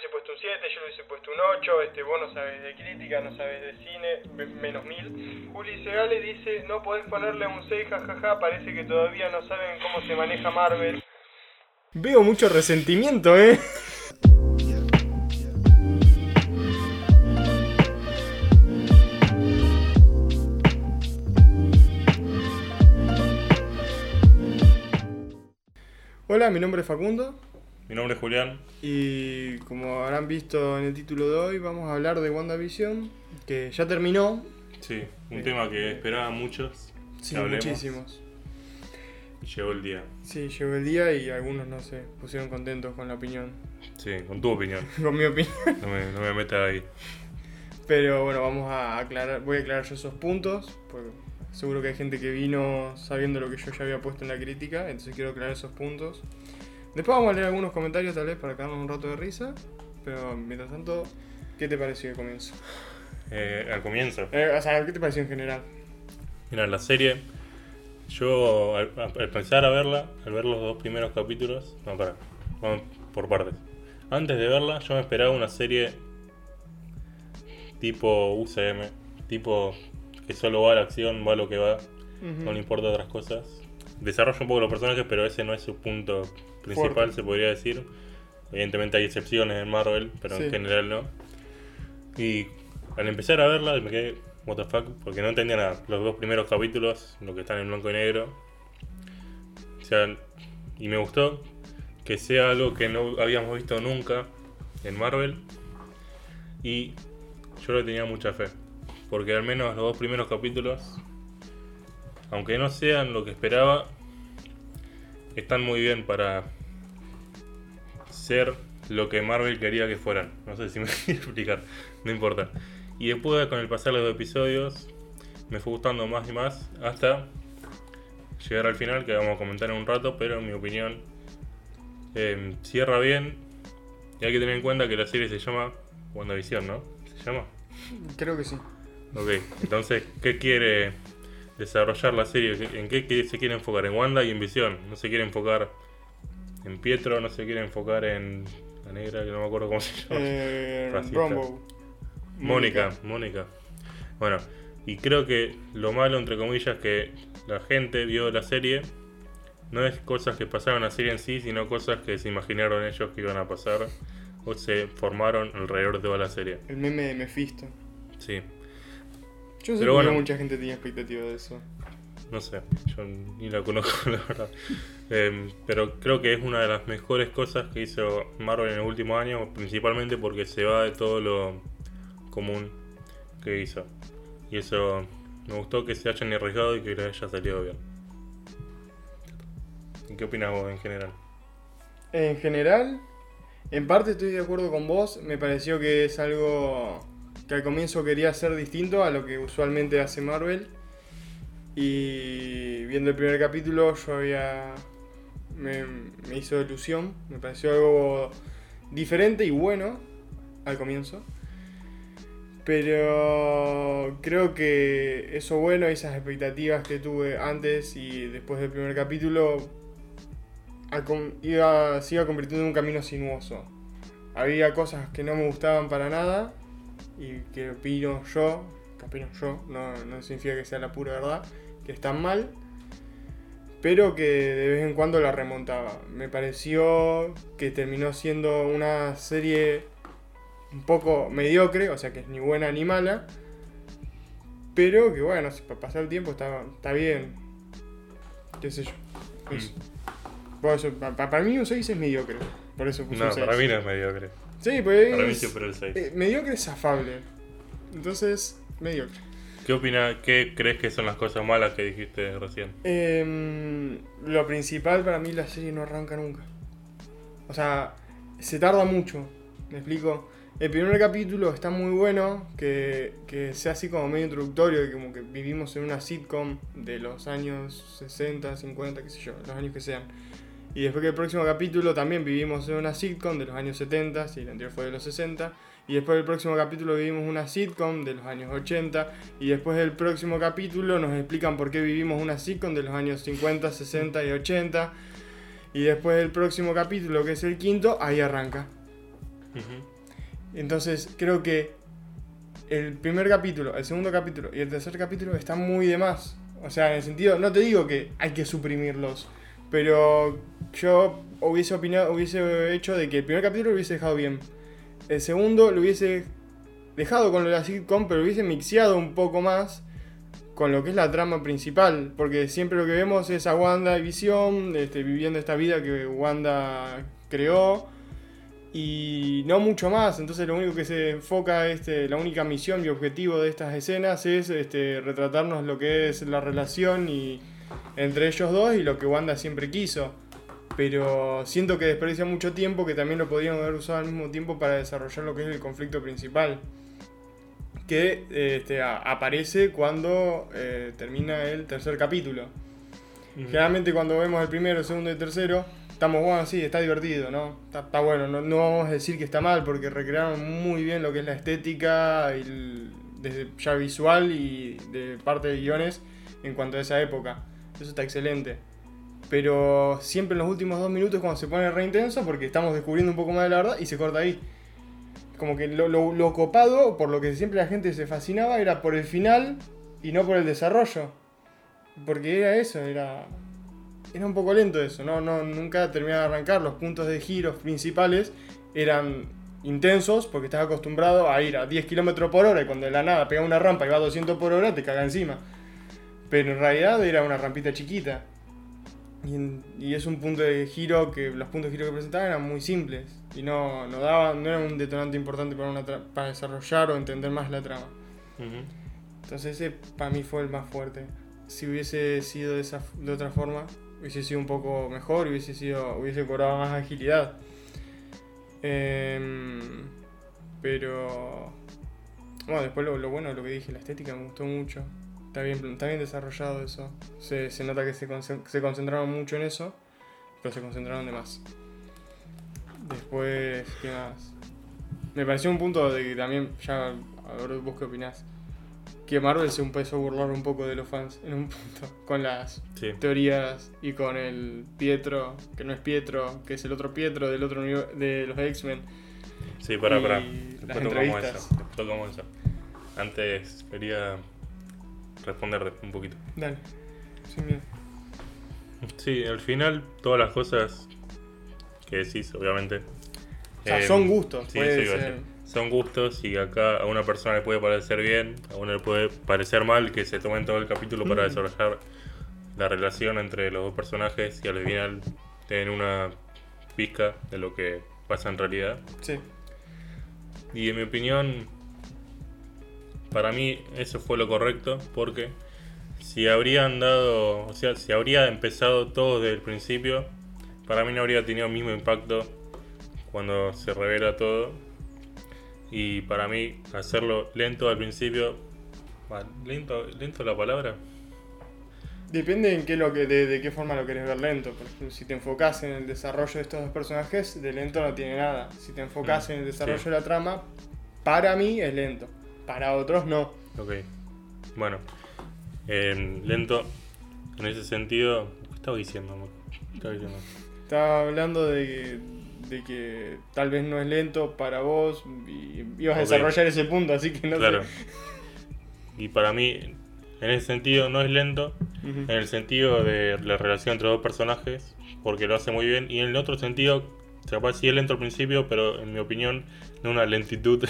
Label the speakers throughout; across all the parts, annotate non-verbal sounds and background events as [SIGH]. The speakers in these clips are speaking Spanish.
Speaker 1: hubiese puesto un 7, yo le hubiese puesto un 8, este, vos no sabes de crítica, no sabes de cine, me- menos 1000. Juli Segale dice, no podés ponerle un 6, jajaja, parece que todavía no saben cómo se maneja Marvel. Veo mucho resentimiento, eh. Hola, mi nombre es Facundo.
Speaker 2: Mi nombre es Julián.
Speaker 1: Y como habrán visto en el título de hoy, vamos a hablar de WandaVision, que ya terminó.
Speaker 2: Sí, un
Speaker 1: Bien.
Speaker 2: tema que esperaban muchos.
Speaker 1: Sí,
Speaker 2: hablemos,
Speaker 1: muchísimos.
Speaker 2: Y llegó el día.
Speaker 1: Sí, llegó el día y algunos no se pusieron contentos con la opinión,
Speaker 2: Sí, con tu opinión. [LAUGHS]
Speaker 1: con mi opinión.
Speaker 2: No me, no me metas ahí.
Speaker 1: Pero bueno, vamos a aclarar, voy a aclarar yo esos puntos, porque seguro que hay gente que vino sabiendo lo que yo ya había puesto en la crítica, entonces quiero aclarar esos puntos. Después vamos a leer algunos comentarios tal vez para quedarnos un rato de risa, pero mientras tanto, ¿qué te pareció el comienzo?
Speaker 2: Eh, al comienzo.
Speaker 1: Eh, o sea, ¿qué te pareció en general?
Speaker 2: Mira, la serie. Yo al, al pensar a verla, al ver los dos primeros capítulos. No, para. Vamos por partes. Antes de verla, yo me esperaba una serie tipo UCM. Tipo que solo va a la acción, va a lo que va. No le importa otras cosas. Desarrolla un poco los personajes, pero ese no es su punto principal,
Speaker 1: Fuerte.
Speaker 2: se podría decir. Evidentemente hay excepciones en Marvel, pero
Speaker 1: Sí.
Speaker 2: en general no. Y al empezar a verla me quedé, what the fuck, porque no entendía nada. Los dos primeros capítulos, lo que están en blanco y negro. O sea, y me gustó que sea algo que no habíamos visto nunca en Marvel. Y yo le tenía mucha fe. Porque al menos los dos primeros capítulos aunque no sean lo que esperaba, están muy bien para ser lo que Marvel quería que fueran. No sé si me [LAUGHS] quiero explicar, no importa. Y después, con el pasar de los episodios, me fue gustando más y más hasta llegar al final, que vamos a comentar en un rato, pero en mi opinión eh, cierra bien. Y hay que tener en cuenta que la serie se llama WandaVision, ¿no? ¿Se llama?
Speaker 1: Creo que sí.
Speaker 2: Ok, entonces, ¿qué quiere desarrollar la serie? ¿En qué se quiere enfocar? En Wanda y en Visión. No se quiere enfocar en Pietro, no se quiere enfocar en la negra, que no me acuerdo cómo se llama.
Speaker 1: Eh. Rombo.
Speaker 2: Mónica, Mónica. Bueno, y creo que lo malo, entre comillas, que la gente vio la serie no es cosas que pasaron en la serie en sí, sino cosas que se imaginaron ellos que iban a pasar o se formaron alrededor de toda la serie.
Speaker 1: El meme de Mephisto.
Speaker 2: Sí,
Speaker 1: Yo sé
Speaker 2: Pero
Speaker 1: que
Speaker 2: bueno.
Speaker 1: mucha gente tenía expectativa de eso.
Speaker 2: No sé, yo ni la conozco, [LAUGHS] la verdad. Em, pero creo que es una de las mejores cosas que hizo Marvel en el último año, principalmente porque se va de todo lo común que hizo. Y eso me gustó que se hayan arriesgado y que les haya salido bien. ¿Y qué opinas vos en general?
Speaker 1: En general, en parte estoy de acuerdo con vos. Me pareció que es algo que al comienzo quería hacer distinto a lo que usualmente hace Marvel. Y viendo el primer capítulo, yo había. Me, hizo ilusión. Me pareció algo diferente y bueno al comienzo. Pero creo que eso bueno, esas expectativas que tuve antes y después del primer capítulo, iba, se iba convirtiendo en un camino sinuoso. Había cosas que no me gustaban para nada y que opino yo, que opino yo, no, no significa que sea la pura verdad, que están mal, pero que de vez en cuando la remontaba. Me pareció que terminó siendo una serie un poco mediocre, o sea que es ni buena ni mala, pero que bueno, si para pasar el tiempo está, está bien. ¿Qué sé yo? Eso, pa- para mí un 6 es mediocre. Por eso puse
Speaker 2: No,
Speaker 1: un 6.
Speaker 2: para mí no es mediocre.
Speaker 1: Sí, pues.
Speaker 2: Para mí siempre el 6.
Speaker 1: eh, mediocre es afable. Entonces, mediocre.
Speaker 2: ¿Qué opinas, qué crees que son las cosas malas que dijiste recién?
Speaker 1: Em, lo principal para mí la serie no arranca nunca. O sea, se tarda mucho. ¿Me explico? El primer capítulo está muy bueno, que, que sea así como medio introductorio, que como que vivimos en una sitcom de los años 60, 50, qué sé yo, los años que sean. Y después que el próximo capítulo también vivimos en una sitcom de los años 70, si el anterior fue de los 60. Y después del próximo capítulo vivimos una sitcom de los años 80. Y después del próximo capítulo nos explican por qué vivimos una sitcom de los años 50, 60 y 80. Y después del próximo capítulo, que es el quinto, ahí arranca. Entonces creo que el primer capítulo, el segundo capítulo y el tercer capítulo están muy de más. O sea, en el sentido, no te digo que hay que suprimirlos, pero yo hubiese opinado, hubiese hecho de que el primer capítulo lo hubiese dejado bien. El segundo lo hubiese dejado con lo de la sitcom, pero lo hubiese mixeado un poco más con lo que es la trama principal, porque siempre lo que vemos es a Wanda y Visión este, viviendo esta vida que Wanda creó y no mucho más. Entonces lo único que se enfoca, este, la única misión y objetivo de estas escenas es este, retratarnos lo que es la relación y, entre ellos dos y lo que Wanda siempre quiso. Pero siento que desperdicia mucho tiempo que también lo podrían haber usado al mismo tiempo para desarrollar lo que es el conflicto principal. Que este, a- aparece cuando eh, termina el tercer capítulo. Generalmente cuando vemos el primero, el segundo y el tercero, estamos, bueno, sí, está divertido, ¿no? Está, está bueno, no, no vamos a decir que está mal porque recrearon muy bien lo que es la estética, y el- desde ya visual y de parte de guiones en cuanto a esa época. Eso está excelente. Pero siempre en los últimos dos minutos cuando se pone re intenso porque estamos descubriendo un poco más de la verdad y se corta ahí. Como que lo, lo- lo copado, por lo que siempre la gente se fascinaba, era por el final y no por el desarrollo. Porque era eso, era. Era un poco lento eso, no, no, nunca terminaba de arrancar. Los puntos de giros principales eran intensos porque estás acostumbrado a ir a 10 km por hora y cuando de la nada pega una rampa y va a 200 por hora te caga encima. Pero en realidad era una rampita chiquita. Y, en- y es un punto de giro que los puntos de giro que presentaban eran muy simples y no, no daban, no era un detonante importante para, una para desarrollar o entender más la trama. Entonces ese para mí fue el más fuerte. Si hubiese sido de, esa, de otra forma, hubiese sido un poco mejor, hubiese sido hubiese cobrado más agilidad. Em, pero bueno, después lo, lo bueno, lo que dije, la estética me gustó mucho. Está bien, está bien desarrollado eso. Se, se nota que se, se concentraron mucho en eso, pero se concentraron de más. Después, ¿qué más? Me pareció un punto de que también, ya, a ver vos qué opinás, que Marvel se empezó a burlar un poco de los fans en un punto, [LAUGHS] con las
Speaker 2: Sí.
Speaker 1: teorías y con el Pietro, que no es Pietro, que es el otro Pietro del otro de los X-Men.
Speaker 2: Sí, pará.
Speaker 1: las
Speaker 2: Después tocamos eso. Después tocamos eso. Antes quería responder un poquito.
Speaker 1: Dale, sin miedo.
Speaker 2: Sí, al final todas las cosas que decís, obviamente.
Speaker 1: O sea,
Speaker 2: eh,
Speaker 1: son gustos,
Speaker 2: sí,
Speaker 1: puede
Speaker 2: a
Speaker 1: ser.
Speaker 2: Son gustos y acá a una persona le puede parecer bien, a una le puede parecer mal que se tomen todo el capítulo para
Speaker 1: Mm.
Speaker 2: desarrollar la relación entre los dos personajes y al final tienen una pizca de lo que pasa en realidad.
Speaker 1: Sí,
Speaker 2: Y en mi opinión, para mí eso fue lo correcto porque si habrían dado, o sea, si habría empezado todo desde el principio, para mí no habría tenido el mismo impacto cuando se revela todo. Y para mí hacerlo lento al principio, lento, lento la palabra.
Speaker 1: Depende en qué lo que, de, de qué forma lo querés ver lento. Por ejemplo, si te enfocas en el desarrollo de estos dos personajes, de lento no tiene nada. Si te enfocas
Speaker 2: Mm,
Speaker 1: en el desarrollo
Speaker 2: sí.
Speaker 1: de la trama, para mí es lento. Para otros no.
Speaker 2: Ok, bueno, en lento, en ese sentido, ¿qué estaba diciendo? amor? ¿Qué estaba diciendo?
Speaker 1: Estaba hablando de que, de que tal vez no es lento para vos y ibas a desarrollar ese punto, así que no
Speaker 2: Claro.
Speaker 1: sé.
Speaker 2: Y para mí, en ese sentido, no es lento, en el sentido de la relación entre dos personajes, porque lo hace muy bien, y en el otro sentido, capaz sí es lento al principio, pero en mi opinión, no una lentitud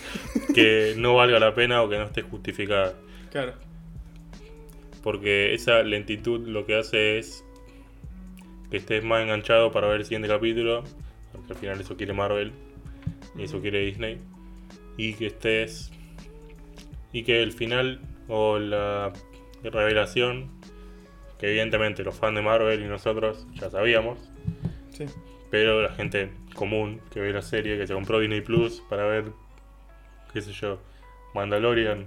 Speaker 2: [LAUGHS] que no valga la pena o que no esté justificada.
Speaker 1: Claro.
Speaker 2: Porque esa lentitud lo que hace es que estés más enganchado para ver el siguiente capítulo, porque al final eso quiere Marvel y eso quiere Disney, y que estés. y que el final o la revelación, que evidentemente los fans de Marvel y nosotros ya sabíamos,
Speaker 1: Sí.
Speaker 2: Pero la gente común que ve la serie, que se compró Disney Plus para ver, qué sé yo, Mandalorian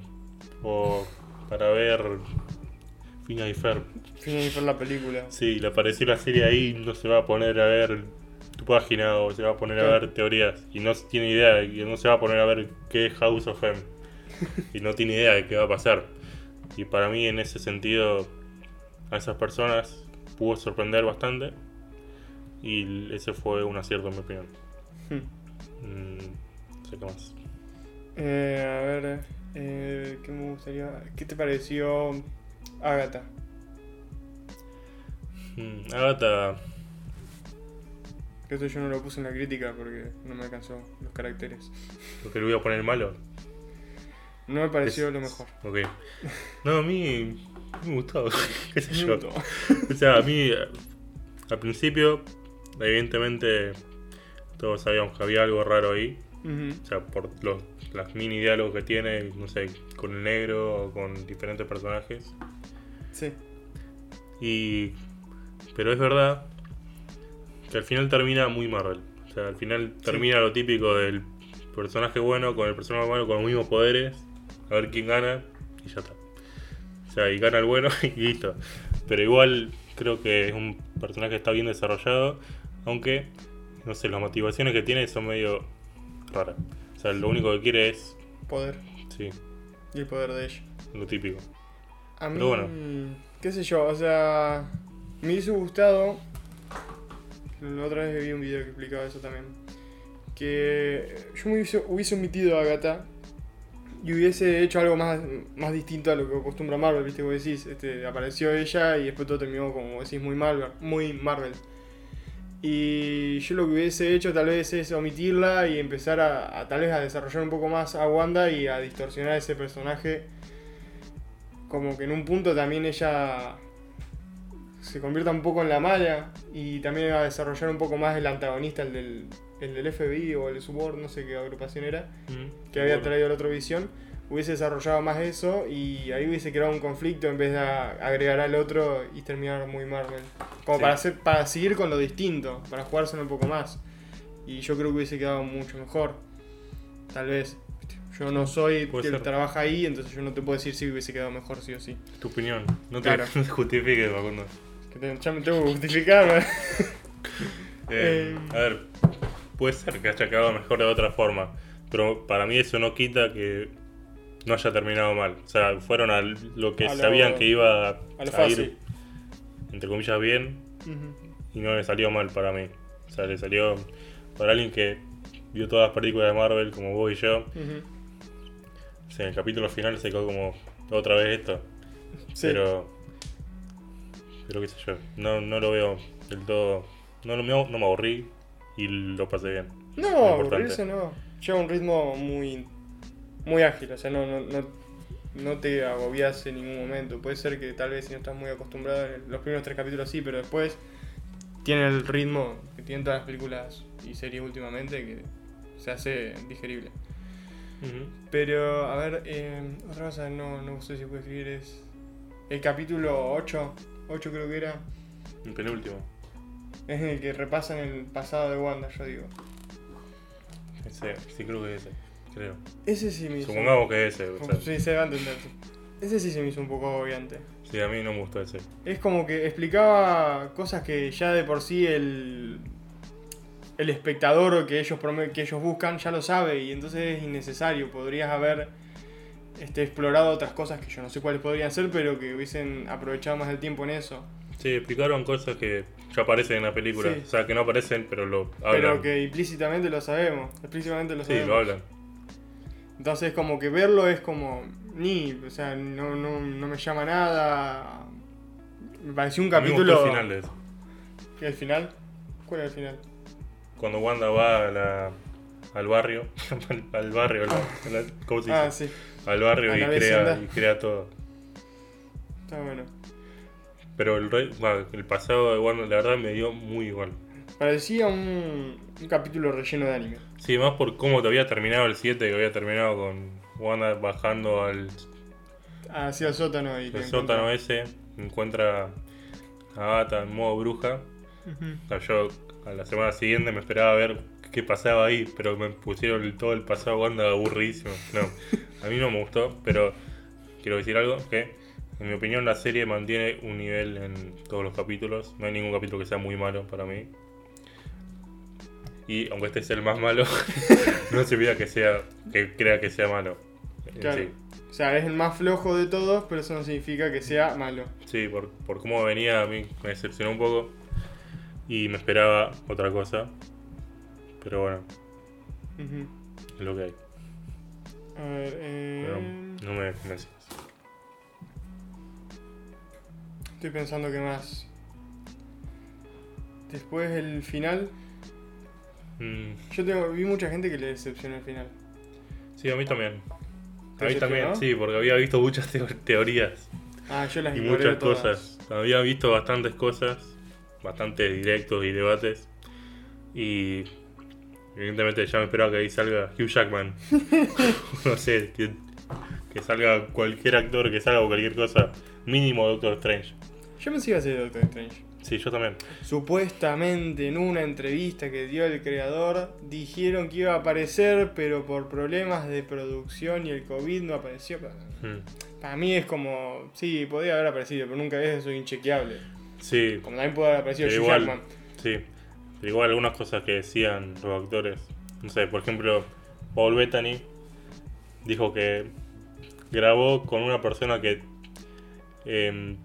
Speaker 2: o para ver Fina y Ferb.
Speaker 1: Fin por la película.
Speaker 2: Sí, le apareció la serie ahí, no se va a poner a ver tu página o se va a poner a ver teorías y no tiene idea, y no se va a poner a ver qué es House of M y no tiene idea de qué va a pasar. Y para mí en ese sentido a esas personas pudo sorprender bastante y ese fue un acierto en mi opinión.
Speaker 1: Hmm.
Speaker 2: Mm, no sé qué más.
Speaker 1: Eh, a ver, eh, ¿qué me gustaría? ¿Qué te pareció Agatha?
Speaker 2: Mm, Agatha.
Speaker 1: Esto yo no lo puse en la crítica porque no me alcanzó los caracteres.
Speaker 2: Lo que le voy a poner malo.
Speaker 1: No me pareció
Speaker 2: Es-
Speaker 1: lo mejor.
Speaker 2: Ok. No, a mí me gustó. [LAUGHS] ¿Qué sé yo? O sea, a mí, eh, al principio, evidentemente, todos sabíamos que había algo raro ahí. O sea, por los las mini diálogos que tiene, no sé, con el negro o con diferentes personajes.
Speaker 1: Sí.
Speaker 2: Y. Pero es verdad que al final termina muy Marvel. O sea, al final termina lo típico del personaje bueno con el personaje bueno con los mismos poderes. A ver quién gana y ya está. O sea, y gana el bueno [LAUGHS] y listo. Pero igual creo que es un personaje que está bien desarrollado. Aunque, no sé, las motivaciones que tiene son medio raras. O sea, lo único que quiere es.
Speaker 1: Poder.
Speaker 2: Sí,
Speaker 1: Y el poder de ella.
Speaker 2: lo típico.
Speaker 1: A mí,
Speaker 2: Pero bueno.
Speaker 1: qué sé yo, o sea, me hubiese gustado. La otra vez vi un video que explicaba eso también. Que yo me hubiese, hubiese omitido a Agatha y hubiese hecho algo más, más distinto a lo que acostumbra Marvel, viste, vos decís, este, apareció ella y después todo terminó como decís muy Marvel, muy Marvel. Y yo lo que hubiese hecho tal vez es omitirla y empezar a, a tal vez a desarrollar un poco más a Wanda y a distorsionar ese personaje. Como que en un punto también ella se convierta un poco en la mala y también a desarrollar un poco más el antagonista, el del, el del FBI o el Subor, no sé qué agrupación era,
Speaker 2: Mm,
Speaker 1: que había traído la otra visión, hubiese desarrollado más eso y ahí hubiese creado un conflicto en vez de agregar al otro y terminar muy Marvel. Como
Speaker 2: Sí.
Speaker 1: para, hacer, para seguir con lo distinto, para jugárselo un poco más. Y yo creo que hubiese quedado mucho mejor. Tal vez. Yo no soy
Speaker 2: Puede
Speaker 1: quien
Speaker 2: ser.
Speaker 1: trabaja ahí, entonces yo no te puedo decir si hubiese quedado mejor sí o sí.
Speaker 2: Tu opinión. No te,
Speaker 1: Claro. [LAUGHS]
Speaker 2: justifiques, Facundo.
Speaker 1: Que te- ya me tengo que justificar.
Speaker 2: Eh, [LAUGHS]
Speaker 1: Eh.
Speaker 2: A ver, puede ser que haya quedado mejor de otra forma, pero para mí eso no quita que no haya terminado mal. O sea, fueron a lo que
Speaker 1: A lo-
Speaker 2: sabían que iba a,
Speaker 1: a
Speaker 2: a ir, entre comillas, bien y no le salió mal para mí. O sea, le salió para alguien que vio todas las películas de Marvel como vos y yo. O sea, en el capítulo final se quedó como otra vez esto.
Speaker 1: Sí.
Speaker 2: Pero. Pero qué sé yo. No, no lo veo del todo. No, lo, no me aburrí y lo pasé bien.
Speaker 1: No, aburrirse no. Lleva un ritmo muy, muy ágil, o sea, no, no, no, no te agobias en ningún momento. Puede ser que tal vez si no estás muy acostumbrado, en los primeros tres capítulos sí, pero después tiene el ritmo que tienen todas las películas y series últimamente que se hace digerible. Pero, a ver, eh, otra cosa, no, no sé si puedo escribir, es el capítulo 8, 8 creo que era,
Speaker 2: El penúltimo.
Speaker 1: es el que repasan el pasado de Wanda, yo digo.
Speaker 2: Ese, sí, creo que es ese. Creo.
Speaker 1: Ese sí me hizo...
Speaker 2: Supongamos que es ese. O sea,
Speaker 1: Sí, se va a entender. Ese sí se me hizo un poco agobiante.
Speaker 2: sí, a mí no me gustó ese.
Speaker 1: Es como que explicaba cosas que ya de por sí el, el espectador que ellos, que ellos buscan ya lo sabe y entonces es innecesario. Podrías haber este, explorado otras cosas que yo no sé cuáles podrían ser, pero que hubiesen aprovechado más el tiempo en eso.
Speaker 2: Sí, explicaron cosas que ya aparecen en la película.
Speaker 1: Sí.
Speaker 2: O sea, que no aparecen, pero lo hablan.
Speaker 1: Pero que implícitamente lo sabemos. Explícitamente lo
Speaker 2: sí,
Speaker 1: sabemos.
Speaker 2: lo hablan.
Speaker 1: Entonces como que verlo es como... Ni, o sea, no, no, no me llama nada. Me pareció un
Speaker 2: A mí me gustó
Speaker 1: capítulo...
Speaker 2: el final de eso.
Speaker 1: ¿El final? ¿Cuál es el final?
Speaker 2: Cuando Wanda va a la- al barrio. [LAUGHS] al, al barrio, la- la- ¿cómo se dice?
Speaker 1: Ah, sí,
Speaker 2: al barrio y crea, y crea todo.
Speaker 1: está bueno.
Speaker 2: Pero el, re- bueno, el pasado de Wanda, la verdad, me dio muy igual.
Speaker 1: Parecía un, un capítulo relleno de anime.
Speaker 2: Sí, más por cómo te había terminado el 7, que había terminado con Wanda bajando al
Speaker 1: Hacia el sótano y
Speaker 2: el sótano ese, encuentra a Agatha en modo bruja. O sea, yo a la semana siguiente me esperaba ver qué pasaba ahí, pero me pusieron el- todo el pasado Wanda aburridísimo. No, a mí no me gustó, pero quiero decir algo que en mi opinión la serie mantiene un nivel en todos los capítulos. No hay ningún capítulo que sea muy malo para mí. Y aunque este es el más malo, [LAUGHS] no significa que sea que crea que sea malo. en
Speaker 1: Claro.
Speaker 2: Sí,
Speaker 1: O sea, es el más flojo de todos, pero eso no significa que sea malo.
Speaker 2: Sí, por, por cómo venía a mí me decepcionó un poco y me esperaba otra cosa. Pero bueno. Es lo que hay.
Speaker 1: A ver, eh,
Speaker 2: Pero no me convences.
Speaker 1: estoy pensando que más. Después el final.
Speaker 2: Mm,
Speaker 1: Yo tengo, vi mucha gente que le decepcionó el final.
Speaker 2: sí, a mí también.
Speaker 1: ¿Te
Speaker 2: A mí también, sí, porque había visto muchas [LAUGHS] teo- teorías
Speaker 1: Ah, yo las
Speaker 2: y muchas
Speaker 1: todas.
Speaker 2: cosas. Había visto bastantes cosas, bastantes directos y debates. Y evidentemente ya me esperaba que ahí salga Hugh Jackman. [LAUGHS] [LAUGHS] no sé, que, que salga cualquier actor, que salga cualquier cosa. Mínimo Doctor Strange.
Speaker 1: Yo pensé que iba a ser Doctor Strange.
Speaker 2: Sí, yo también.
Speaker 1: Supuestamente en una entrevista que dio el creador dijeron que iba a aparecer, pero por problemas de producción y el COVID no apareció. Para mí es como, sí, podría haber aparecido, pero nunca es eso inchequeable.
Speaker 2: Sí,
Speaker 1: Como también puede haber aparecido
Speaker 2: Pero igual-
Speaker 1: Jackman.
Speaker 2: Sí, pero igual algunas cosas que decían los actores. No sé, por ejemplo, Paul Bettany dijo que grabó con una persona que. em,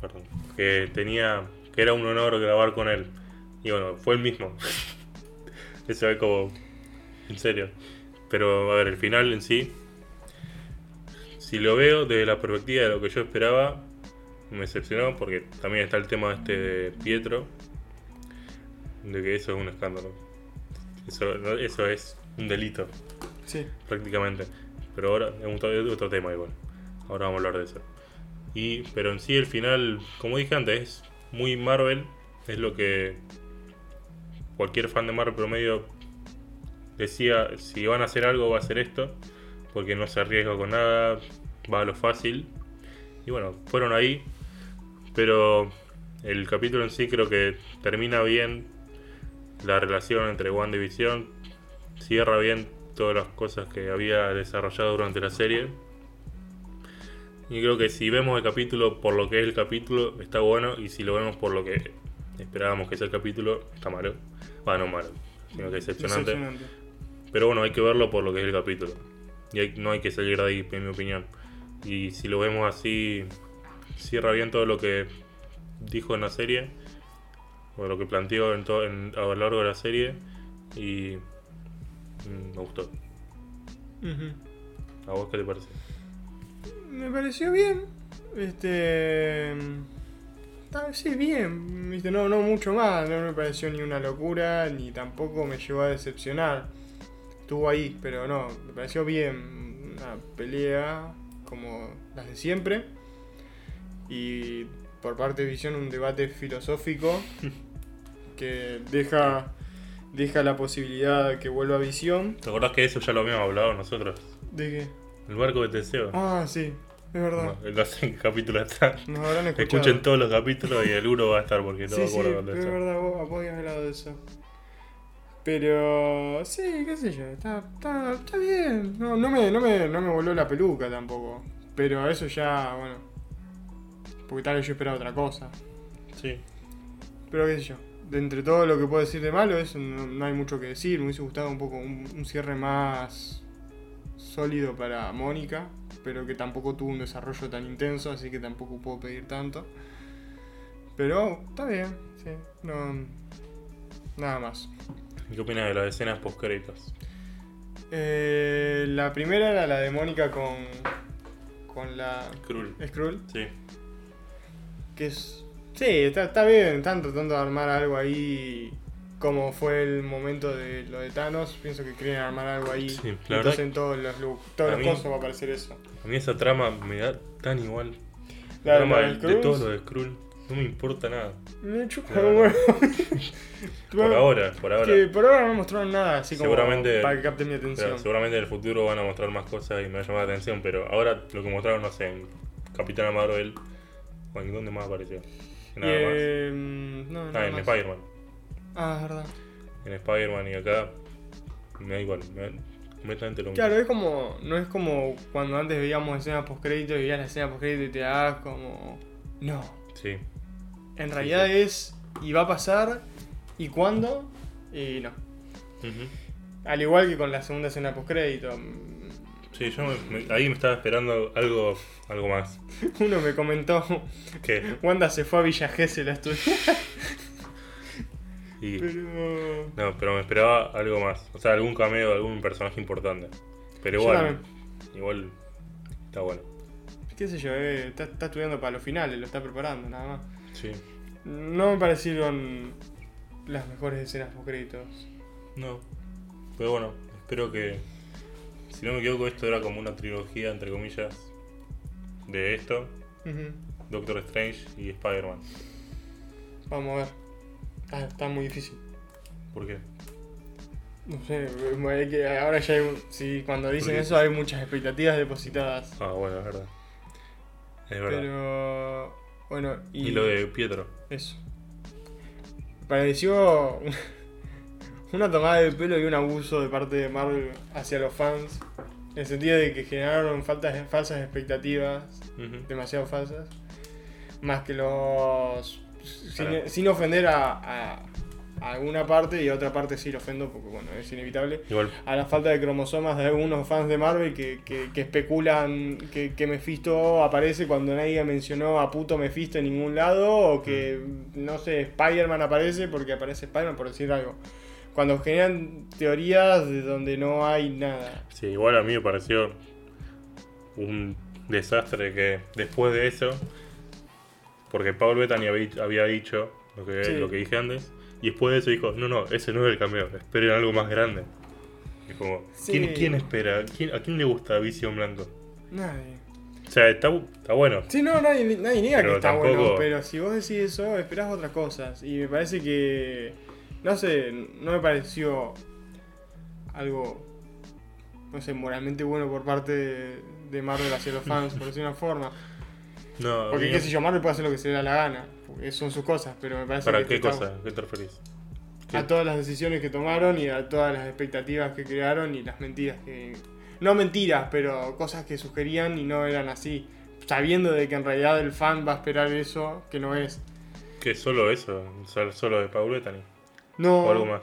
Speaker 2: perdón, que tenía. que era un honor grabar con él. Y bueno, fue el mismo. [LAUGHS] Eso es como. en serio. Pero a ver, el final en sí. Si lo veo desde la perspectiva de lo que yo esperaba, me decepcionó porque también está el tema este de Pietro, de que eso es un escándalo. Eso, eso es un delito,
Speaker 1: Sí.
Speaker 2: prácticamente. Pero ahora es otro tema igual. Ahora vamos a hablar de eso. Y, pero en sí el final, como dije antes, es muy Marvel. Es lo que cualquier fan de Marvel promedio decía, si van a hacer algo va a hacer esto. Porque no se arriesga con nada, va a lo fácil. Y bueno, fueron ahí. Pero el capítulo en sí creo que termina bien la relación entre Wanda y Visión. Cierra bien todas las cosas que había desarrollado durante la serie. Y creo que si vemos el capítulo por lo que es el capítulo, está bueno. Y si lo vemos por lo que esperábamos que sea el capítulo, está malo. Bueno, no malo, sino que decepcionante.
Speaker 1: Decepcionante.
Speaker 2: Pero bueno, hay que verlo por lo que es el capítulo. Y hay- no hay que salir de ahí, en mi opinión. Y si lo vemos así, cierra bien todo lo que dijo en la serie, o lo que planteó en todo, en- a lo largo de la serie, y mm, me gustó. ¿A vos qué te parece?
Speaker 1: Me pareció bien. Este. Sí, bien. Viste, no, no mucho más. No me pareció ni una locura, ni tampoco me llevó a decepcionar. Estuvo ahí, pero no, me pareció bien. Una pelea como las de siempre. Y por parte de Visión, un debate filosófico [LAUGHS] que deja, deja la posibilidad de que vuelva a Visión.
Speaker 2: ¿Te acordás que eso ya lo habíamos hablado nosotros?
Speaker 1: ¿De qué?
Speaker 2: El barco de Teseo.
Speaker 1: Ah, sí, es verdad.
Speaker 2: No, no sé en qué capítulo está.
Speaker 1: Nos habrán escuchado.
Speaker 2: Escuchen todos los capítulos y el uno va a estar porque no
Speaker 1: Sí,
Speaker 2: me
Speaker 1: sí,
Speaker 2: acuerdo
Speaker 1: pero
Speaker 2: dónde
Speaker 1: es verdad, vos, vos habías hablado de eso. Pero sí, qué sé yo, está, está, está bien. No, no, me, no, me, no me voló la peluca tampoco. Pero eso ya, bueno. Porque tal vez yo esperaba otra cosa.
Speaker 2: Sí.
Speaker 1: Pero qué sé yo. De entre todo lo que puedo decir de malo, eso no, no hay mucho que decir. Me hubiese gustado un poco un, un cierre más sólido para Mónica. Pero que tampoco tuvo un desarrollo tan intenso, así que tampoco puedo pedir tanto. Pero está bien, sí. No, nada más.
Speaker 2: ¿Y ¿Qué opinas de las escenas post créditos?
Speaker 1: Eh, la primera era la de Mónica con, con la
Speaker 2: Cruel.
Speaker 1: Skrull.
Speaker 2: Sí.
Speaker 1: Que es. Sí, está, está bien. Están tratando de armar algo ahí. Como fue el momento de lo de Thanos. Pienso que quieren armar algo ahí.
Speaker 2: Sí, la
Speaker 1: entonces en todos los, lu- todos los
Speaker 2: mí-
Speaker 1: cosas va a aparecer eso.
Speaker 2: A mí esa trama me da tan igual.
Speaker 1: La,
Speaker 2: trama de,
Speaker 1: de
Speaker 2: de
Speaker 1: Skrulls,
Speaker 2: todo lo de Skrull. No me importa nada.
Speaker 1: Me chupa
Speaker 2: verdad.
Speaker 1: huevo. [LAUGHS]
Speaker 2: Por ahora, por ahora.
Speaker 1: Que por ahora no mostraron nada así como
Speaker 2: Seguramente-
Speaker 1: para que capte mi atención.
Speaker 2: seguramente en el futuro van a mostrar más cosas y me va a llamar la atención. Pero ahora lo que mostraron, no sé, en Capitana Marvel. ¿O en dónde más apareció? Nada más.
Speaker 1: no,
Speaker 2: Ah, en. Spider-Man.
Speaker 1: Ah, es verdad.
Speaker 2: En Spider-Man y acá. Me da igual. Me da completamente lo mismo.
Speaker 1: Claro, es como. No es como cuando antes veíamos escenas post crédito y veías la escena post crédito y te das como. No.
Speaker 2: Sí.
Speaker 1: En realidad
Speaker 2: sí.
Speaker 1: es. Y va a pasar. ¿Y cuándo? Y no. Al igual que con la segunda escena post crédito.
Speaker 2: Sí, yo me- me- ahí me estaba esperando algo, algo más. [LAUGHS]
Speaker 1: Uno me comentó
Speaker 2: Que
Speaker 1: Wanda se fue a Villa Gesell a estudiar. [LAUGHS]
Speaker 2: Y,
Speaker 1: Pero.
Speaker 2: no, pero me esperaba algo más. O sea, algún cameo de algún personaje importante. Pero igual, igual está bueno.
Speaker 1: qué sé yo, eh, está, está estudiando para los finales, lo está preparando, nada más.
Speaker 2: Sí.
Speaker 1: No me parecieron las mejores escenas post créditos.
Speaker 2: No. Pero bueno, espero que. Si no me equivoco, esto era como una trilogía, entre comillas, de esto. Doctor Strange y Spider-Man.
Speaker 1: Vamos a ver. Ah, está muy difícil.
Speaker 2: ¿Por qué?
Speaker 1: No sé, que- ahora ya hay. Sí, cuando dicen eso hay muchas expectativas depositadas.
Speaker 2: Ah, bueno, es verdad. Es verdad.
Speaker 1: Pero. Bueno, y.
Speaker 2: Y lo de Pietro.
Speaker 1: Eso. Pareció [LAUGHS] una tomada de pelo y un abuso de parte de Marvel hacia los fans. En el sentido de que generaron faltas, falsas expectativas, demasiado falsas. Más que los. Sin, ofender a, a- a alguna parte y a otra parte sí lo ofendo porque, bueno, es inevitable.
Speaker 2: Igual,
Speaker 1: A la falta de cromosomas de algunos fans de Marvel que, que- que especulan que, que Mephisto aparece cuando nadie mencionó a puto Mephisto en ningún lado, o que, no sé, Spider-Man aparece porque aparece Spider-Man, por decir algo. Cuando generan teorías de donde no hay nada.
Speaker 2: sí, igual a mí me pareció un desastre que después de eso, porque Paul Bettany había, había dicho lo que,
Speaker 1: Sí.
Speaker 2: lo que dije antes, y después de eso dijo, no, no, ese no es el cameo, esperen algo más grande. Es como,
Speaker 1: Sí.
Speaker 2: ¿quién, quién espera? ¿Quién- ¿A quién le gusta Visión Blanco?
Speaker 1: Nadie.
Speaker 2: O sea, está, está bueno.
Speaker 1: Sí, no, nadie, nadie niega
Speaker 2: Pero
Speaker 1: que está
Speaker 2: tampoco-
Speaker 1: bueno, pero si vos decís eso, esperás otras cosas. Y me parece que. No sé, no me pareció algo. No sé, moralmente bueno por parte de, de Marvel hacia los fans, por decir una forma.
Speaker 2: No,
Speaker 1: Porque, qué sé yo, Marvel puede hacer lo que se le da la gana. Porque son sus cosas, pero me parece
Speaker 2: ¿Para
Speaker 1: que
Speaker 2: qué
Speaker 1: está-
Speaker 2: cosa? ¿Qué te referís?
Speaker 1: A todas las decisiones que tomaron y a todas las expectativas que crearon y las mentiras que. No mentiras, pero cosas que sugerían y no eran así. Sabiendo de que en realidad el fan va a esperar eso, que no es.
Speaker 2: ¿Qué solo eso? Sol- ¿Solo de Paul Bettany?
Speaker 1: No,
Speaker 2: ¿O algo más?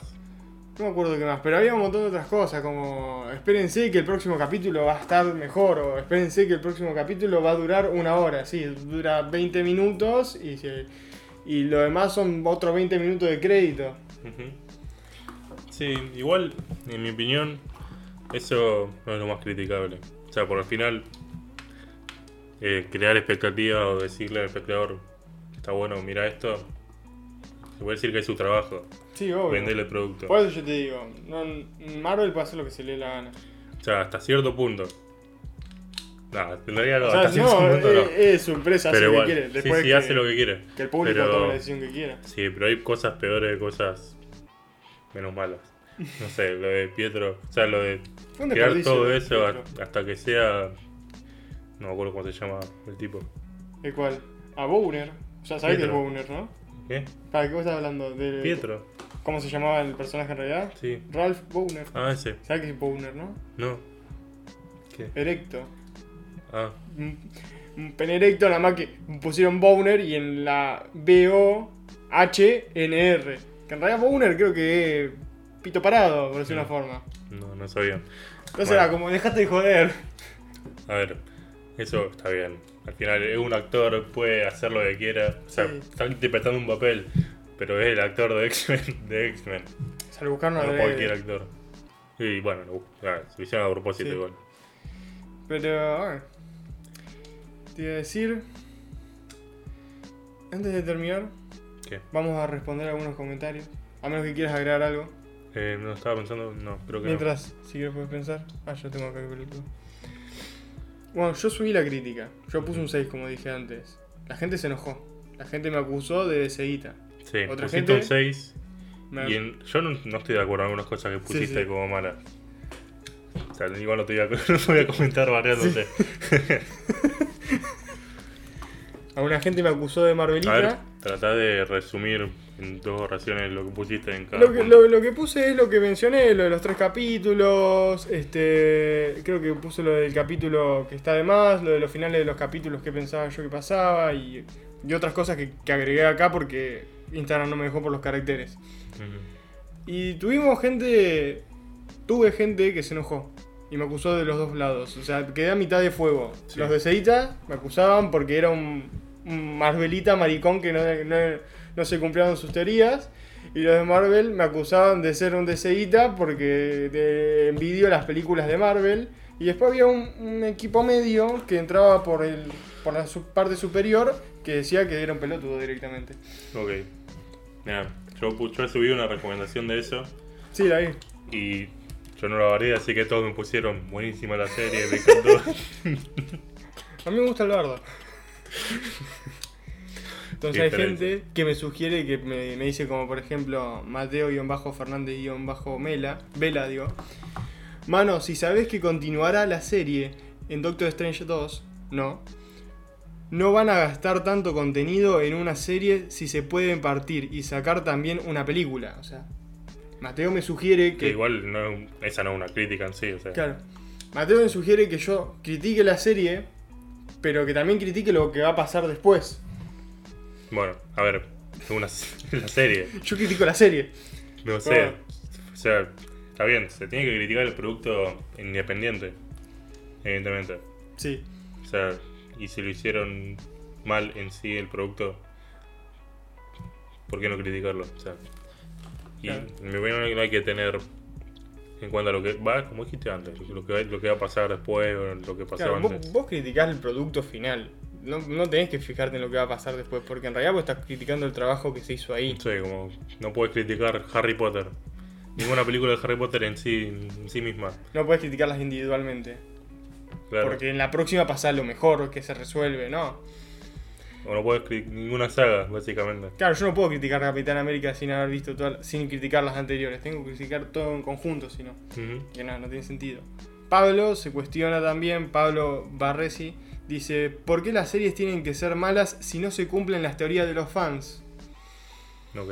Speaker 1: No me acuerdo qué más, pero había un montón de otras cosas, como espérense que el próximo capítulo va a estar mejor, o espérense que el próximo capítulo va a durar una hora, sí, dura 20 minutos y, y lo demás son otros 20 minutos de crédito.
Speaker 2: Sí, igual, en mi opinión, eso no es lo más criticable. O sea, por el final, eh, crear expectativa o decirle al espectador, está bueno, mira esto, se puede decir que es su trabajo,
Speaker 1: Sí, obvio.
Speaker 2: venderle el producto.
Speaker 1: Por eso yo te digo, no, Marvel puede hacer lo que se le dé la gana.
Speaker 2: O sea, hasta cierto punto. Nada, tendría
Speaker 1: O
Speaker 2: hasta cierto
Speaker 1: no,
Speaker 2: punto no.
Speaker 1: es, es su empresa, hace
Speaker 2: Pero
Speaker 1: lo
Speaker 2: igual,
Speaker 1: que quiere.
Speaker 2: sí,
Speaker 1: Después
Speaker 2: sí,
Speaker 1: que,
Speaker 2: hace lo que quiere.
Speaker 1: que el público
Speaker 2: pero-
Speaker 1: tome la decisión que quiera.
Speaker 2: Sí, pero hay cosas peores de cosas menos malas. No sé, lo de Pietro, o sea, lo de crear todo eso a- hasta que sea. No me acuerdo cómo se llama el tipo.
Speaker 1: ¿El cual? A Bowner. O sea, sabés que es. Bowner, ¿no?
Speaker 2: ¿Qué?
Speaker 1: ¿Para qué vos estás hablando? De,
Speaker 2: Pietro.
Speaker 1: ¿Cómo se llamaba el personaje en realidad?
Speaker 2: Sí.
Speaker 1: Ralph Bowner.
Speaker 2: Ah, ese.
Speaker 1: ¿Sabes qué es Bowner, no?
Speaker 2: No. ¿Qué?
Speaker 1: Erecto.
Speaker 2: Ah,
Speaker 1: Un, un pene erecto, nada más que pusieron Bowner y en la B-O-H-N-R. Que en realidad Bowner creo que es pito parado, por decir una
Speaker 2: Mm.
Speaker 1: forma.
Speaker 2: no, no sabía.
Speaker 1: Entonces
Speaker 2: Bueno.
Speaker 1: era como, dejate de joder.
Speaker 2: A ver, eso está bien. Al final es un actor, puede hacer lo que quiera. O sea,
Speaker 1: Sí.
Speaker 2: está interpretando un papel, pero es el actor de X-Men. [LAUGHS] De X-Men.
Speaker 1: Se lo buscaron
Speaker 2: No
Speaker 1: a
Speaker 2: cualquier actor. Y bueno, no, ah, se lo hicieron a propósito
Speaker 1: Sí.
Speaker 2: igual.
Speaker 1: Pero, a ver. Te iba a decir. Antes de terminar,
Speaker 2: ¿Qué?
Speaker 1: vamos a responder algunos comentarios. A menos que quieras agregar algo.
Speaker 2: Eh, no estaba pensando, no, creo que
Speaker 1: Mientras, si quieres puedes pensar. Ah, yo tengo acá ver todo. Bueno, yo subí la crítica. Yo puse un 6, como dije antes. La gente se enojó. La gente me acusó de deseguita.
Speaker 2: Sí,
Speaker 1: Otra
Speaker 2: pusiste
Speaker 1: gente-
Speaker 2: un 6
Speaker 1: Me-
Speaker 2: y en- yo no, no estoy de acuerdo en algunas cosas que pusiste
Speaker 1: sí.
Speaker 2: como malas. O sea, igual no te voy a, [LAUGHS] no te voy a comentar barriándote.
Speaker 1: Alguna [LAUGHS] gente me acusó de Marvelita.
Speaker 2: A ver, tratá de resumir en dos oraciones lo que pusiste en cada
Speaker 1: Lo que, lo, lo que puse es lo que mencioné, lo de los tres capítulos, este, creo que puse lo del capítulo que está de más, lo de los finales de los capítulos que pensaba yo que pasaba y, y otras cosas que, que agregué acá porque Instagram no me dejó por los caracteres. Y tuvimos gente, tuve gente que se enojó y me acusó de los dos lados, o sea, quedé a mitad de fuego.
Speaker 2: Sí.
Speaker 1: Los de Seita me acusaban porque era un Marvelita maricón que no, no, no se cumplieron sus teorías. Y los de Marvel me acusaban de ser un DCita porque de envidio las películas de Marvel. Y después había un, un equipo medio que entraba por, el, por la parte superior que decía que era un pelotudo directamente.
Speaker 2: Ok. Mira, yo, yo subí una recomendación de eso
Speaker 1: Sí, la vi.
Speaker 2: y yo no la varié, así que todos me pusieron buenísima la serie, me encantó. [LAUGHS]
Speaker 1: A mí me gusta el bardo. Entonces hay gente que me sugiere, que me, me dice como por ejemplo Mateo-Fernández-Mela, Vela digo. Mano, si sabes que continuará la serie en Doctor Strange 2, no. No van a gastar tanto contenido en una serie si se pueden partir y sacar también una película. O sea, Mateo me sugiere
Speaker 2: que
Speaker 1: que...
Speaker 2: igual no, esa no es una crítica en sí, o sea.
Speaker 1: Claro. Mateo me sugiere que yo critique la serie, pero que también critique lo que va a pasar después.
Speaker 2: Bueno, a ver, una [LAUGHS] la serie,
Speaker 1: Yo critico la serie.
Speaker 2: no sé.
Speaker 1: Ah.
Speaker 2: O sea, está bien, se tiene que criticar el producto independiente, evidentemente.
Speaker 1: Sí.
Speaker 2: O sea, y si lo hicieron mal en sí el producto, ¿por qué no criticarlo? O sea, y
Speaker 1: Claro.
Speaker 2: en mi opinión no hay que tener en cuenta lo que va, como dijiste antes, lo que, va- lo que va a pasar después lo que pasaba
Speaker 1: Claro, vos,
Speaker 2: antes.
Speaker 1: vos criticás el producto final. No, no tenés que fijarte en lo que va a pasar después, porque en realidad vos estás criticando el trabajo que se hizo ahí.
Speaker 2: Sí, como no puedes criticar Harry Potter. Ninguna película de Harry Potter en sí, en sí misma.
Speaker 1: No podés criticarlas individualmente.
Speaker 2: Claro.
Speaker 1: Porque en la próxima pasa lo mejor que se resuelve, ¿no?
Speaker 2: O no puedes ninguna saga, básicamente.
Speaker 1: Claro, yo no puedo criticar Capitán América sin haber visto todas, sin criticar las anteriores. Tengo que criticar todo en conjunto, si no. Que no, no tiene sentido. Pablo se cuestiona también, Pablo Barresi, dice, ¿por qué las series tienen que ser malas si no se cumplen las teorías de los fans?
Speaker 2: Ok.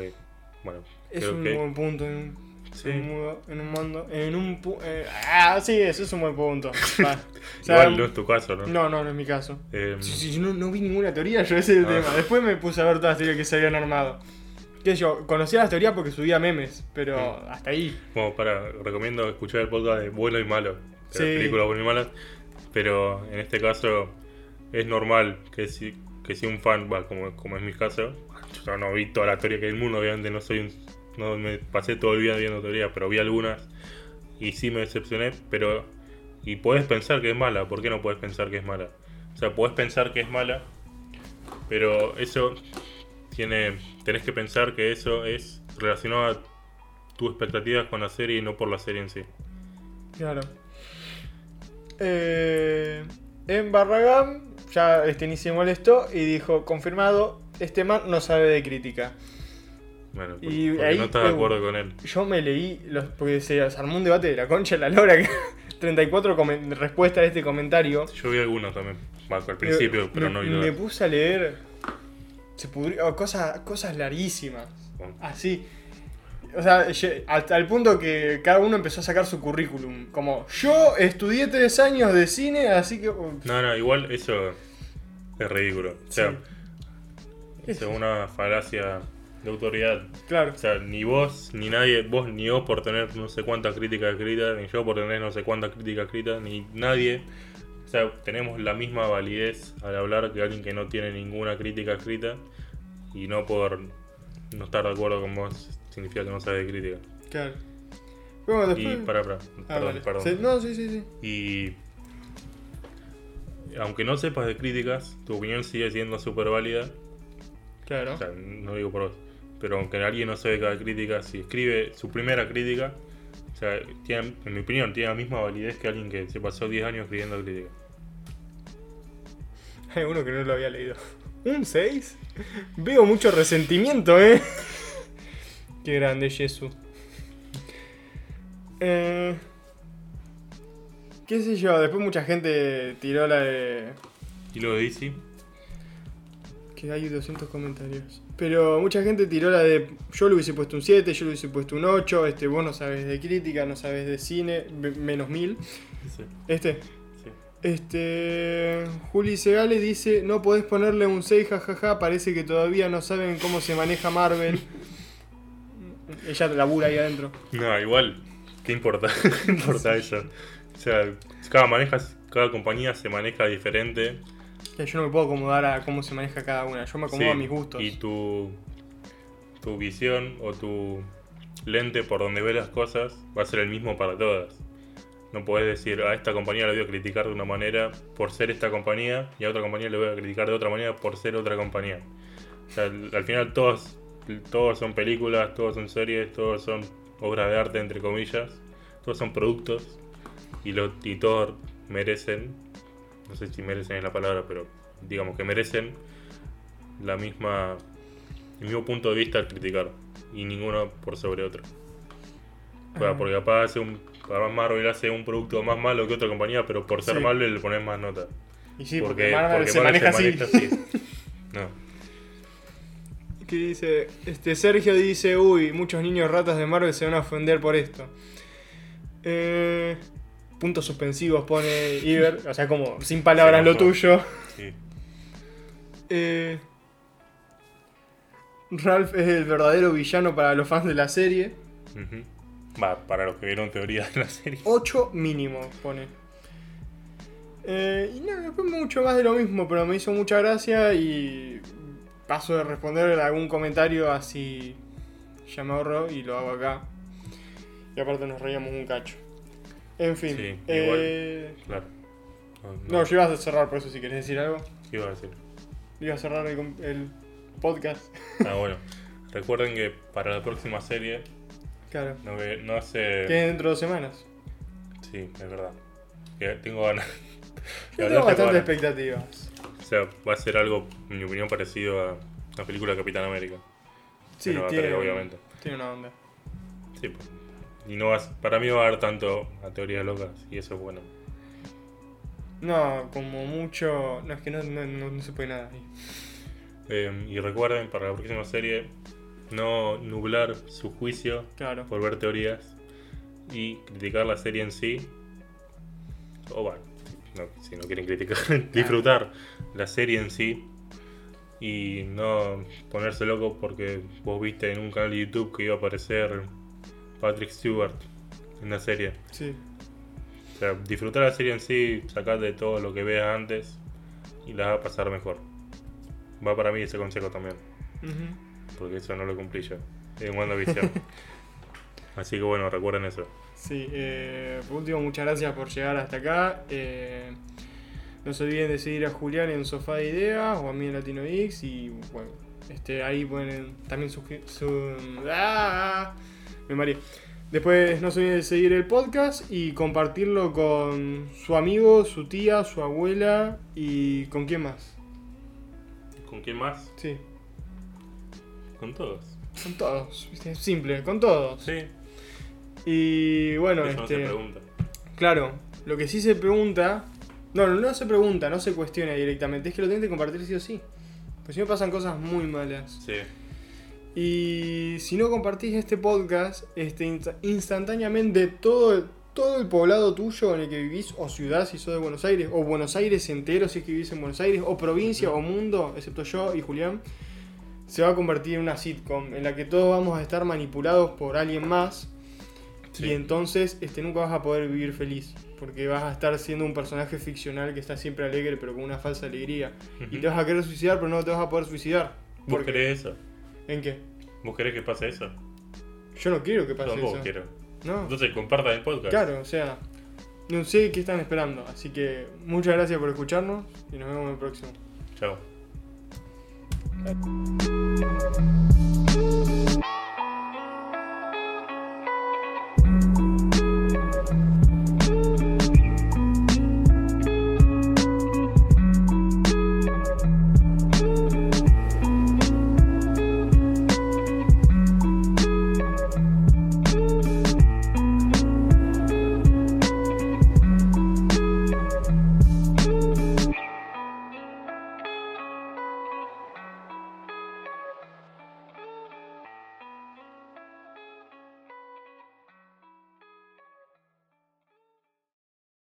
Speaker 2: Bueno,
Speaker 1: Es
Speaker 2: creo
Speaker 1: un
Speaker 2: que.
Speaker 1: buen punto un,
Speaker 2: Sí.
Speaker 1: en un mundo, en un mundo, en un pu- eh, ah, sí, eso es un buen punto. [LAUGHS] Va. O sea,
Speaker 2: Igual no es tu caso, ¿no?
Speaker 1: no, no, no es mi caso.
Speaker 2: Eh,
Speaker 1: Sí, sí, yo no, no vi ninguna teoría, yo ese
Speaker 2: Ah.
Speaker 1: tema. Después me puse a ver todas las teorías que se habían armado. Que yo conocía las teorías porque subía memes, pero
Speaker 2: Mm.
Speaker 1: hasta ahí.
Speaker 2: Como para, recomiendo escuchar el podcast de Bueno y Malo. De
Speaker 1: Sí.
Speaker 2: las películas buenas y malas. Pero en este caso es normal que si, que si un fan, va, como, como es mi caso, yo no vi toda la teoría que hay en el mundo, obviamente no soy un, no me pasé todo el día viendo teorías, pero vi algunas y sí me decepcioné, pero y puedes pensar que es mala, ¿por qué no puedes pensar que es mala? O sea, puedes pensar que es mala, pero eso tiene tenés que pensar que eso es relacionado a tus expectativas con la serie y no por la serie en sí.
Speaker 1: Claro. Eh, en Barragán, ya este ni se molestó y dijo, confirmado, este man no sabe de crítica.
Speaker 2: Bueno,
Speaker 1: Y
Speaker 2: porque
Speaker 1: ahí,
Speaker 2: no estás de acuerdo con él.
Speaker 1: Yo me leí, los, porque se, armó un debate de la concha de la lora, que [LAUGHS] 34 comen- respuestas a este comentario.
Speaker 2: Yo vi algunos también, bueno, al principio, pero no vi
Speaker 1: me puse a leer se pudrió, oh, cosas, cosas larguísimas.
Speaker 2: Bueno,
Speaker 1: Así. O sea, hasta el punto que cada uno empezó a sacar su currículum. Como, yo estudié tres años de cine, así que...
Speaker 2: No, no, igual eso es ridículo. O sea,
Speaker 1: Sí.
Speaker 2: es una falacia de autoridad.
Speaker 1: Claro.
Speaker 2: O sea, ni vos, ni nadie, vos ni vos por tener no sé cuántas críticas escritas, ni yo por tener no sé cuántas críticas escritas, ni nadie. O sea, tenemos la misma validez al hablar que alguien que no tiene ninguna crítica escrita y no por no estar de acuerdo con vos significa que no sabes de crítica.
Speaker 1: Claro. Bueno,
Speaker 2: Y
Speaker 1: después...
Speaker 2: para, para,
Speaker 1: Ah,
Speaker 2: perdón,
Speaker 1: vale.
Speaker 2: perdón.
Speaker 1: Sí, no, sí, sí, sí.
Speaker 2: Y aunque no sepas de críticas, tu opinión sigue siendo súper válida.
Speaker 1: Claro.
Speaker 2: O sea, no digo por vos. Pero aunque alguien no sabe cada crítica, si escribe su primera crítica, o sea, tiene, en mi opinión, tiene la misma validez que alguien que se pasó 10 años escribiendo crítica. [LAUGHS]
Speaker 1: Hay uno que no lo había leído. ¿Un 6? Veo mucho resentimiento, ¿eh? [LAUGHS] Qué grande, Jesús. Eh, ¿Qué sé yo? Después mucha gente tiró la de...
Speaker 2: Y luego de DC,
Speaker 1: Que hay 200 comentarios. Pero mucha gente tiró la de... Yo le hubiese puesto un 7, yo le hubiese puesto un 8. Este, vos no sabes de crítica, no sabes de cine. me- Menos 1000.
Speaker 2: sí,
Speaker 1: Este...
Speaker 2: sí.
Speaker 1: Este. Juli Segale dice: No podés ponerle un 6, jajaja. Parece que todavía no saben cómo se maneja Marvel. [LAUGHS] Ella labura ahí adentro.
Speaker 2: No, igual, ¿qué importa? [LAUGHS] ¿Qué importa eso? O sea, cada, maneja, cada compañía se maneja diferente.
Speaker 1: Que yo no me puedo acomodar a cómo se maneja cada una. Yo me acomodo
Speaker 2: Sí,
Speaker 1: a mis gustos.
Speaker 2: Y tu, tu visión o tu lente por donde ves las cosas va a ser el mismo para todas. No puedes decir a esta compañía la voy a criticar de una manera por ser esta compañía y a otra compañía le voy a criticar de otra manera por ser otra compañía. O sea, al, al final todos, todos son películas, todos son series, todos son obras de arte entre comillas, todos son productos y, lo, y todos merecen, no sé si merecen es la palabra, pero digamos que merecen la misma, el mismo punto de vista al criticar y ninguno por sobre otro. O sea,
Speaker 1: Ah.
Speaker 2: porque capaz hace un, capaz Marvel hace un producto más malo que otra compañía, pero por ser
Speaker 1: Sí.
Speaker 2: malo le pones más nota.
Speaker 1: Y sí,
Speaker 2: porque,
Speaker 1: porque, Marvel
Speaker 2: porque
Speaker 1: se
Speaker 2: Marvel
Speaker 1: maneja así.
Speaker 2: maneja así. [LAUGHS] No.
Speaker 1: ¿Qué dice? Este, Sergio dice, uy, muchos niños ratas de Marvel se van a ofender por esto. Eh, puntos suspensivos pone Iber, o sea, como sin palabras lo tuyo.
Speaker 2: Sí.
Speaker 1: Eh, Ralph es el verdadero villano para los fans de la serie.
Speaker 2: Va, para los que vieron teoría de la serie.
Speaker 1: 8 mínimo, pone. Eh, y no, después mucho más de lo mismo, pero me hizo mucha gracia y paso de responder algún comentario así. Ya me ahorro y lo hago acá. Y aparte nos reíamos un cacho. En fin.
Speaker 2: Sí,
Speaker 1: eh,
Speaker 2: Claro. No,
Speaker 1: no, yo ibas a cerrar por eso si querés decir algo.
Speaker 2: ¿Qué iba a decir?
Speaker 1: Iba a cerrar el, el podcast.
Speaker 2: Ah, bueno. Recuerden que para la próxima serie
Speaker 1: Claro.
Speaker 2: no, no
Speaker 1: Que
Speaker 2: hace.
Speaker 1: es dentro de dos semanas.
Speaker 2: Sí, es verdad. Que tengo ganas.
Speaker 1: Yo [LAUGHS] tengo bastantes expectativas.
Speaker 2: O sea, va a ser algo, en mi opinión, parecido a la película de Capitán América.
Speaker 1: Sí,
Speaker 2: Pero va a
Speaker 1: tiene,
Speaker 2: traer, obviamente.
Speaker 1: tiene una onda.
Speaker 2: Sí, pues. Y no vas, para mí va a haber tanto a teorías locas y eso es bueno.
Speaker 1: No, como mucho. No, es que no, no, no- no se puede nada ahí.
Speaker 2: Eh, y recuerden, para la próxima serie, no nublar su juicio
Speaker 1: Claro.
Speaker 2: por ver teorías y criticar la serie en sí. O bueno, no, si no quieren criticar, [LAUGHS] disfrutar la serie en sí y no ponerse loco porque vos viste en un canal de YouTube que iba a aparecer Patrick Stewart en la serie.
Speaker 1: Sí.
Speaker 2: O sea, disfrutar la serie en sí, sacate todo lo que veas antes y la vas a pasar mejor. Va para mí ese consejo también, porque eso no lo cumplí yo en WandaVision. [LAUGHS] Así que bueno, recuerden eso.
Speaker 1: Sí, eh, por último, muchas gracias por llegar hasta acá. Eh, no se olviden de seguir a Julián en Sofá de Ideas o a mí en Latino X. Y bueno, este, ahí pueden también suscribir. ¡Ah! Me mareé. Después no se olviden de seguir el podcast y compartirlo con su amigo, su tía, su abuela y con quién más.
Speaker 2: ¿Con quién más?
Speaker 1: Sí,
Speaker 2: Con todos.
Speaker 1: con todos. Simple, con todos.
Speaker 2: Sí,
Speaker 1: Y bueno,
Speaker 2: eso no se
Speaker 1: este.
Speaker 2: pregunta.
Speaker 1: Claro, lo que sí se pregunta. No, no, no se pregunta, no se cuestiona directamente. Es que lo tienen que compartir sí o sí. Pues si no pasan cosas muy malas.
Speaker 2: Sí,
Speaker 1: Y si no compartís este podcast, este, insta- instantáneamente todo el, todo el poblado tuyo en el que vivís, o ciudad si sos de Buenos Aires, o Buenos Aires entero si es que vivís en Buenos Aires, o provincia o mundo, excepto yo y Julián, se va a convertir en una sitcom en la que todos vamos a estar manipulados por alguien más.
Speaker 2: Sí.
Speaker 1: Y entonces este, nunca vas a poder vivir feliz. Porque vas a estar siendo un personaje ficcional que está siempre alegre, pero con una falsa alegría. Y te vas a querer suicidar, pero no te vas a poder suicidar.
Speaker 2: ¿Vos
Speaker 1: Porque-
Speaker 2: querés eso?
Speaker 1: ¿En qué?
Speaker 2: ¿Vos querés que pase eso?
Speaker 1: Yo no quiero que pase
Speaker 2: tampoco
Speaker 1: eso.
Speaker 2: quiero.
Speaker 1: No.
Speaker 2: Entonces compartan el podcast.
Speaker 1: Claro, o sea, no sé qué están esperando. Así que muchas gracias por escucharnos y nos vemos en el próximo.
Speaker 2: Chao.